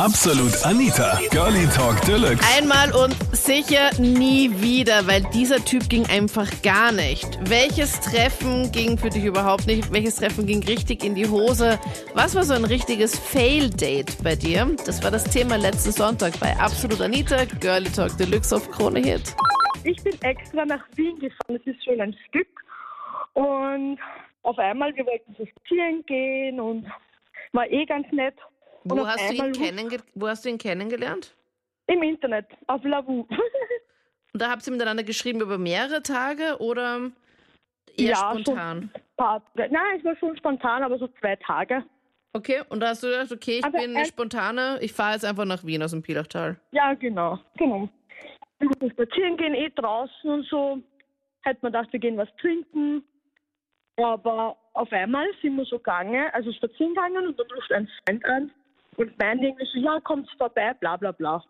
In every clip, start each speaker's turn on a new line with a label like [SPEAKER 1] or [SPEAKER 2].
[SPEAKER 1] Absolut Anita, Girlie Talk Deluxe.
[SPEAKER 2] Einmal und sicher nie wieder, weil dieser Typ ging einfach gar nicht. Welches Treffen ging für dich überhaupt nicht? Welches Treffen ging richtig in die Hose? Was war so ein richtiges Fail-Date bei dir? Das war das Thema letzten Sonntag bei Absolut Anita, Girlie Talk Deluxe auf Krone Hit.
[SPEAKER 3] Ich bin extra nach Wien gefahren, das ist schon ein Stück. Und auf einmal, wir wollten so spazieren gehen und war eh ganz nett.
[SPEAKER 2] Wo hast, wo hast du ihn kennengelernt?
[SPEAKER 3] Im Internet, auf Lavu.
[SPEAKER 2] Und da habt ihr miteinander geschrieben über mehrere Tage oder eher
[SPEAKER 3] Ja,
[SPEAKER 2] spontan?
[SPEAKER 3] Paar- Nein, es war schon spontan, aber so zwei Tage.
[SPEAKER 2] Okay, und da hast du gedacht, okay, ich
[SPEAKER 3] Aber
[SPEAKER 2] bin eine spontane, ich fahre jetzt einfach nach Wien aus dem Pilachtal.
[SPEAKER 3] Ja, genau, genau. Wir spazieren gehen, eh draußen und so. Hätten wir gedacht, wir gehen was trinken. Aber auf einmal sind wir so gegangen, also spazieren gegangen und dann ruft ein Freund an und meinte irgendwie so, ja, kommt vorbei, bla bla bla.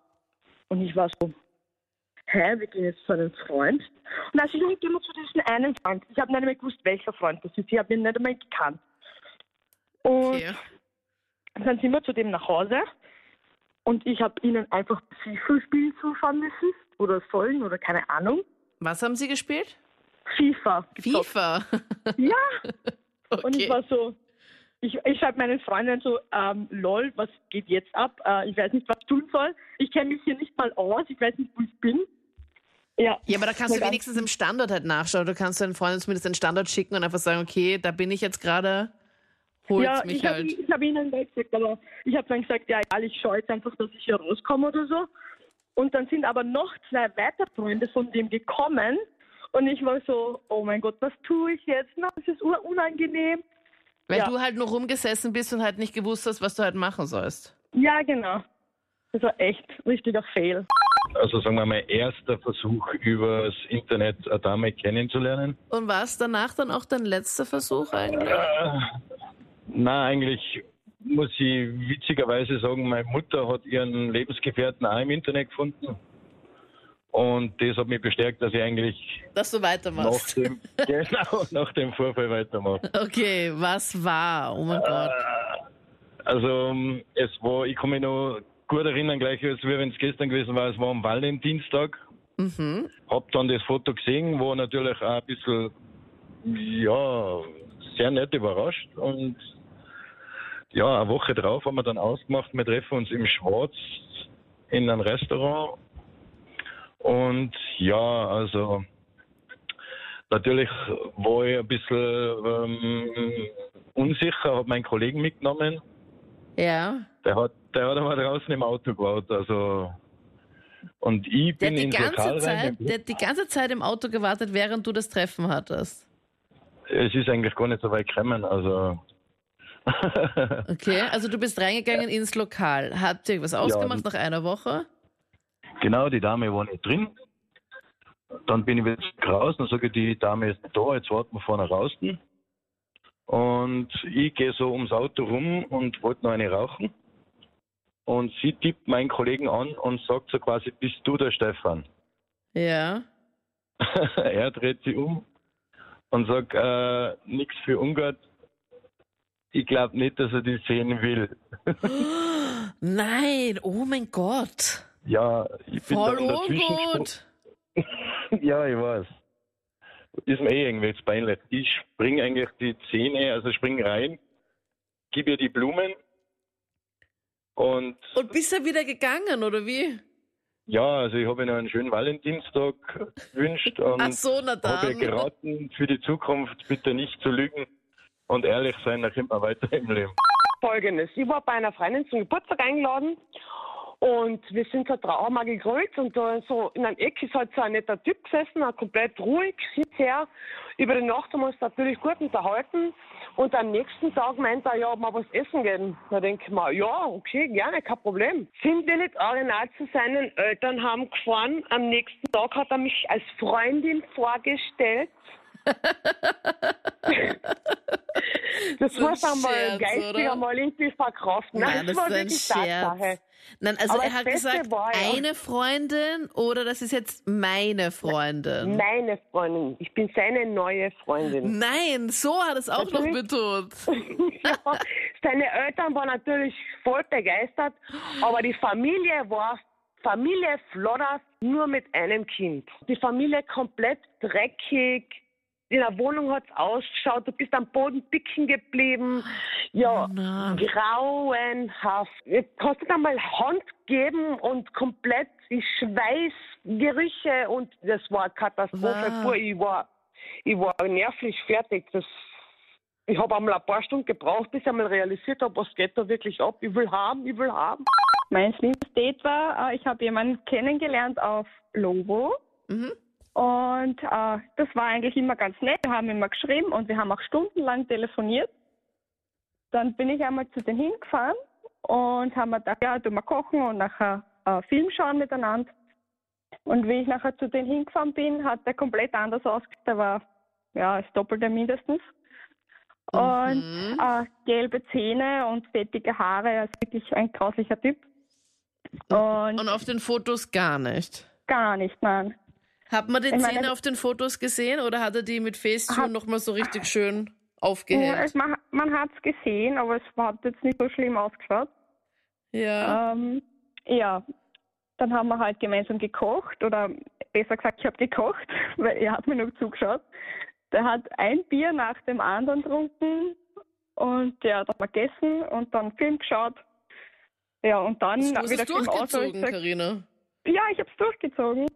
[SPEAKER 3] Und ich war so, hä, wir gehen jetzt zu einem Freund. Und also, ja, gehen wir zu diesem einen Freund. Ich habe nicht mehr gewusst, welcher Freund das ist. Ich habe ihn nicht einmal gekannt. Und
[SPEAKER 2] Okay.
[SPEAKER 3] dann sind wir zu dem nach Hause und ich habe ihnen einfach FIFA spielen zuschauen müssen oder sollen oder keine Ahnung.
[SPEAKER 2] Was haben sie gespielt?
[SPEAKER 3] FIFA. gezockt.
[SPEAKER 2] FIFA.
[SPEAKER 3] Ja.
[SPEAKER 2] okay.
[SPEAKER 3] Und ich war so, ich, ich schreibe meinen Freundinnen so, ähm, lol, was geht jetzt ab? Äh, ich weiß nicht, was ich tun soll. Ich kenne mich hier nicht mal aus. Ich weiß nicht, wo ich bin. Ja.
[SPEAKER 2] ja, aber da kannst du wenigstens im Standort halt nachschauen. Du kannst deinen Freunden zumindest den Standort schicken und einfach sagen, okay, da bin ich jetzt gerade, holt's
[SPEAKER 3] Ja,
[SPEAKER 2] mich
[SPEAKER 3] ich habe
[SPEAKER 2] halt.
[SPEAKER 3] ich hab ihnen gesagt, aber ich habe dann gesagt, ja, egal, ich schaue jetzt einfach, dass ich hier rauskomme oder so. Und dann sind aber noch zwei weitere Freunde von dem gekommen und ich war so, oh mein Gott, was tue ich jetzt? Na, das ist unangenehm.
[SPEAKER 2] Weil
[SPEAKER 3] ja.
[SPEAKER 2] du halt nur rumgesessen bist und halt nicht gewusst hast, was du halt machen sollst.
[SPEAKER 3] Ja, genau. Das war echt richtiger Fail.
[SPEAKER 4] Also sagen wir mal, erster Versuch übers Internet eine Dame kennenzulernen.
[SPEAKER 2] Und war es danach dann auch dein letzter Versuch eigentlich?
[SPEAKER 4] Äh, na, eigentlich muss ich witzigerweise sagen, meine Mutter hat ihren Lebensgefährten auch im Internet gefunden. Und das hat mich bestärkt, dass ich eigentlich
[SPEAKER 2] Dass du
[SPEAKER 4] nach
[SPEAKER 2] weitermachst.
[SPEAKER 4] dem, genau, nach dem Vorfall weitermache.
[SPEAKER 2] Okay, was war? Oh mein Gott.
[SPEAKER 4] Also es war, ich kann mich noch gut erinnern, gleich als wenn es gestern gewesen war, es war am Valentinstag.
[SPEAKER 2] Mhm.
[SPEAKER 4] Hab dann das Foto gesehen, war natürlich auch ein bisschen, ja, sehr nett überrascht. Und ja, eine Woche drauf haben wir dann ausgemacht, wir treffen uns im Schwarz in einem Restaurant. Und ja, also natürlich war ich ein bisschen ähm, unsicher, habe meinen Kollegen mitgenommen.
[SPEAKER 2] Ja.
[SPEAKER 4] Der hat, der hat aber draußen im Auto gebaut, also und ich
[SPEAKER 2] Der
[SPEAKER 4] bin
[SPEAKER 2] hat, die ganze
[SPEAKER 4] Lokal rein.
[SPEAKER 2] Zeit, der hat die ganze Zeit im Auto gewartet, während du das Treffen hattest.
[SPEAKER 4] Es ist eigentlich gar nicht so weit gekommen, also
[SPEAKER 2] Okay, also du bist reingegangen ins Lokal. Habt ihr was ausgemacht nach einer Woche?
[SPEAKER 4] Genau, die Dame war nicht drin. Dann bin ich wieder raus und sage, die Dame ist nicht da, jetzt warten wir vorne draußen. Und ich gehe so ums Auto rum und wollte noch eine rauchen. Und sie tippt meinen Kollegen an und sagt so quasi, bist du der Stefan?
[SPEAKER 2] Ja.
[SPEAKER 4] er dreht sich um und sagt, äh, nichts für Ungarn. Ich glaube nicht, dass er die sehen will.
[SPEAKER 2] Nein, oh mein Gott.
[SPEAKER 4] Ja, ich bin
[SPEAKER 2] Voll
[SPEAKER 4] dann dazwischen gesprungen.
[SPEAKER 2] ungut.
[SPEAKER 4] Ja, ich weiß. Ist mir eh irgendwie jetzt peinlich. Ich spring eigentlich die Zähne, also spring rein, gib ihr die Blumen und
[SPEAKER 2] Und bist du wieder gegangen, oder wie?
[SPEAKER 4] ja, also ich habe ihnen einen schönen Valentinstag gewünscht und
[SPEAKER 2] Ach so, na
[SPEAKER 4] habe ihr
[SPEAKER 2] dann.
[SPEAKER 4] geraten, für die Zukunft bitte nicht zu lügen und ehrlich sein, dann kommt man weiter im Leben.
[SPEAKER 5] Folgendes. Ich war bei einer Freundin zum Geburtstag eingeladen und wir sind so draußen mal gegrillt und da so in einem Eck ist halt so ein netter Typ gesessen, ein komplett ruhig, sehr. Über die Nacht haben wir uns natürlich gut unterhalten und am nächsten Tag meint er, ja, wir was essen gehen. Da denke ich mir, ja, okay, gerne, kein Problem. Sind wir nicht original zu seinen Eltern haben gefahren. Am nächsten Tag hat er mich als Freundin vorgestellt. Das
[SPEAKER 2] So
[SPEAKER 5] muss einmal
[SPEAKER 2] Scherz,
[SPEAKER 5] geistig
[SPEAKER 2] oder?
[SPEAKER 5] einmal irgendwie verkraften.
[SPEAKER 2] Nein, das
[SPEAKER 5] war
[SPEAKER 2] ist ein
[SPEAKER 5] wirklich. Tatsache.
[SPEAKER 2] Nein, also
[SPEAKER 5] Aber
[SPEAKER 2] er
[SPEAKER 5] das
[SPEAKER 2] hat gesagt,
[SPEAKER 5] war ja-
[SPEAKER 2] eine Freundin oder das ist jetzt meine Freundin.
[SPEAKER 5] Meine Freundin. Ich bin seine neue Freundin.
[SPEAKER 2] Nein, so hat es auch noch
[SPEAKER 5] Natürlich.
[SPEAKER 2] betont.
[SPEAKER 5] ja, seine Eltern waren natürlich voll begeistert, aber die Familie war Familie Flodders nur mit einem Kind. Die Familie komplett dreckig. In der Wohnung hat's ausgeschaut, du bist am Boden picken geblieben. Ja,
[SPEAKER 2] Na.
[SPEAKER 5] grauenhaft. Du kannst nicht einmal Hand geben und komplett die Schweißgerüche und das war eine Katastrophe.
[SPEAKER 2] Wow.
[SPEAKER 5] Ich war, ich war nervlich fertig. Das ich habe einmal ein paar Stunden gebraucht, bis ich einmal realisiert habe, was geht da wirklich ab. Ich will haben, ich will haben.
[SPEAKER 6] Mein schlimmstes Date war, äh, ich habe jemanden kennengelernt auf Lovo.
[SPEAKER 2] Mhm.
[SPEAKER 6] Und äh, das war eigentlich immer ganz nett. Wir haben immer geschrieben und wir haben auch stundenlang telefoniert. Dann bin ich einmal zu denen hingefahren und haben mir gedacht, ja, tun wir kochen und nachher äh, Film schauen miteinander. Und wie ich nachher zu denen hingefahren bin, hat der komplett anders ausgesehen. Der war ja das Doppelte mindestens. Und äh, gelbe Zähne und fettige Haare, also wirklich ein grauslicher Typ. Und,
[SPEAKER 2] Und auf den Fotos gar nicht.
[SPEAKER 6] gar nicht, nein.
[SPEAKER 2] Hat man die
[SPEAKER 6] Ich meine-
[SPEAKER 2] Zähne auf den Fotos gesehen oder hat er die mit Facetune nochmal so richtig schön
[SPEAKER 6] Ja,
[SPEAKER 2] aufgehängt?
[SPEAKER 6] es, man man hat es gesehen, aber es hat jetzt nicht so schlimm ausgeschaut.
[SPEAKER 2] Ja.
[SPEAKER 6] Ähm, ja, dann haben wir halt gemeinsam gekocht oder besser gesagt, ich habe gekocht, weil er hat mir noch zugeschaut. Der hat ein Bier nach dem anderen getrunken und ja, dann haben wir gegessen und dann Film geschaut. Ja, und dann
[SPEAKER 2] Du hast
[SPEAKER 6] wieder
[SPEAKER 2] es durchgezogen, Karina.
[SPEAKER 6] ja, ich habe es durchgezogen.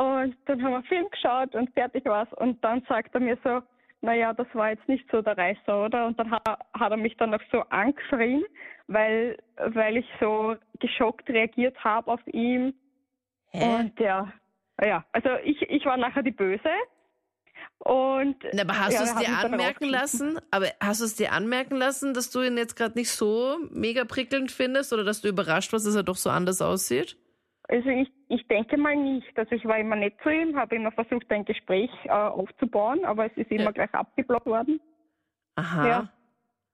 [SPEAKER 6] Und dann haben wir Film geschaut und fertig war's. Und dann sagt er mir so, naja, das war jetzt nicht so der Reißer, oder? Und dann hat, hat er mich dann noch so angeschrien, weil, weil ich so geschockt reagiert habe auf ihn.
[SPEAKER 2] Hä?
[SPEAKER 6] Und ja, ja, also ich, ich war nachher die Böse. Und
[SPEAKER 2] Na, aber hast
[SPEAKER 6] ja,
[SPEAKER 2] du es dir anmerken lassen? Aber hast du es dir anmerken lassen, dass du ihn jetzt gerade nicht so mega prickelnd findest oder dass du überrascht warst, dass er doch so anders aussieht?
[SPEAKER 6] Also ich, ich denke mal nicht. Also ich war immer nett zu ihm, habe immer versucht, ein Gespräch äh, aufzubauen, aber es ist immer
[SPEAKER 2] Ja.
[SPEAKER 6] gleich abgeblockt worden.
[SPEAKER 2] Aha.
[SPEAKER 6] Ja.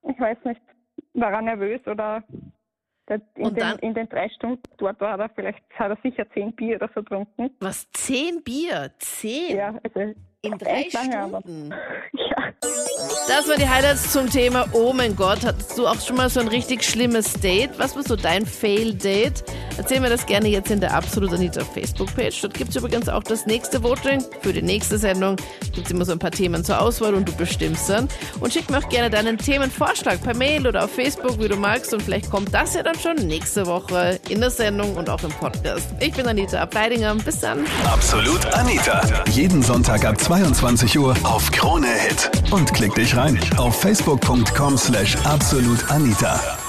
[SPEAKER 6] Ich weiß nicht, war er nervös oder der, in,
[SPEAKER 2] Und
[SPEAKER 6] den,
[SPEAKER 2] dann-
[SPEAKER 6] in den drei Stunden dort war er vielleicht, hat er sicher zehn Bier oder so getrunken.
[SPEAKER 2] Was? Zehn Bier? Zehn?
[SPEAKER 6] Ja, also
[SPEAKER 2] In drei
[SPEAKER 6] echt lange, aber-
[SPEAKER 2] Das waren die Highlights zum Thema Oh mein Gott. Hattest du auch schon mal so ein richtig schlimmes Date? Was war so dein Fail-Date? Erzähl mir das gerne jetzt in der Absolut Anita Facebook-Page. Dort gibt es übrigens auch das nächste Voting für die nächste Sendung. Gibt es immer so ein paar Themen zur Auswahl und du bestimmst dann. Und schick mir auch gerne deinen Themenvorschlag per Mail oder auf Facebook, wie du magst. Und vielleicht kommt das ja dann schon nächste Woche in der Sendung und auch im Podcast. Ich bin Anita Ableidinger. Bis dann.
[SPEAKER 1] Absolut Anita. Jeden Sonntag ab 22 Uhr auf Krone Hit. Und klick dich rein auf facebook.com slash absolutanita.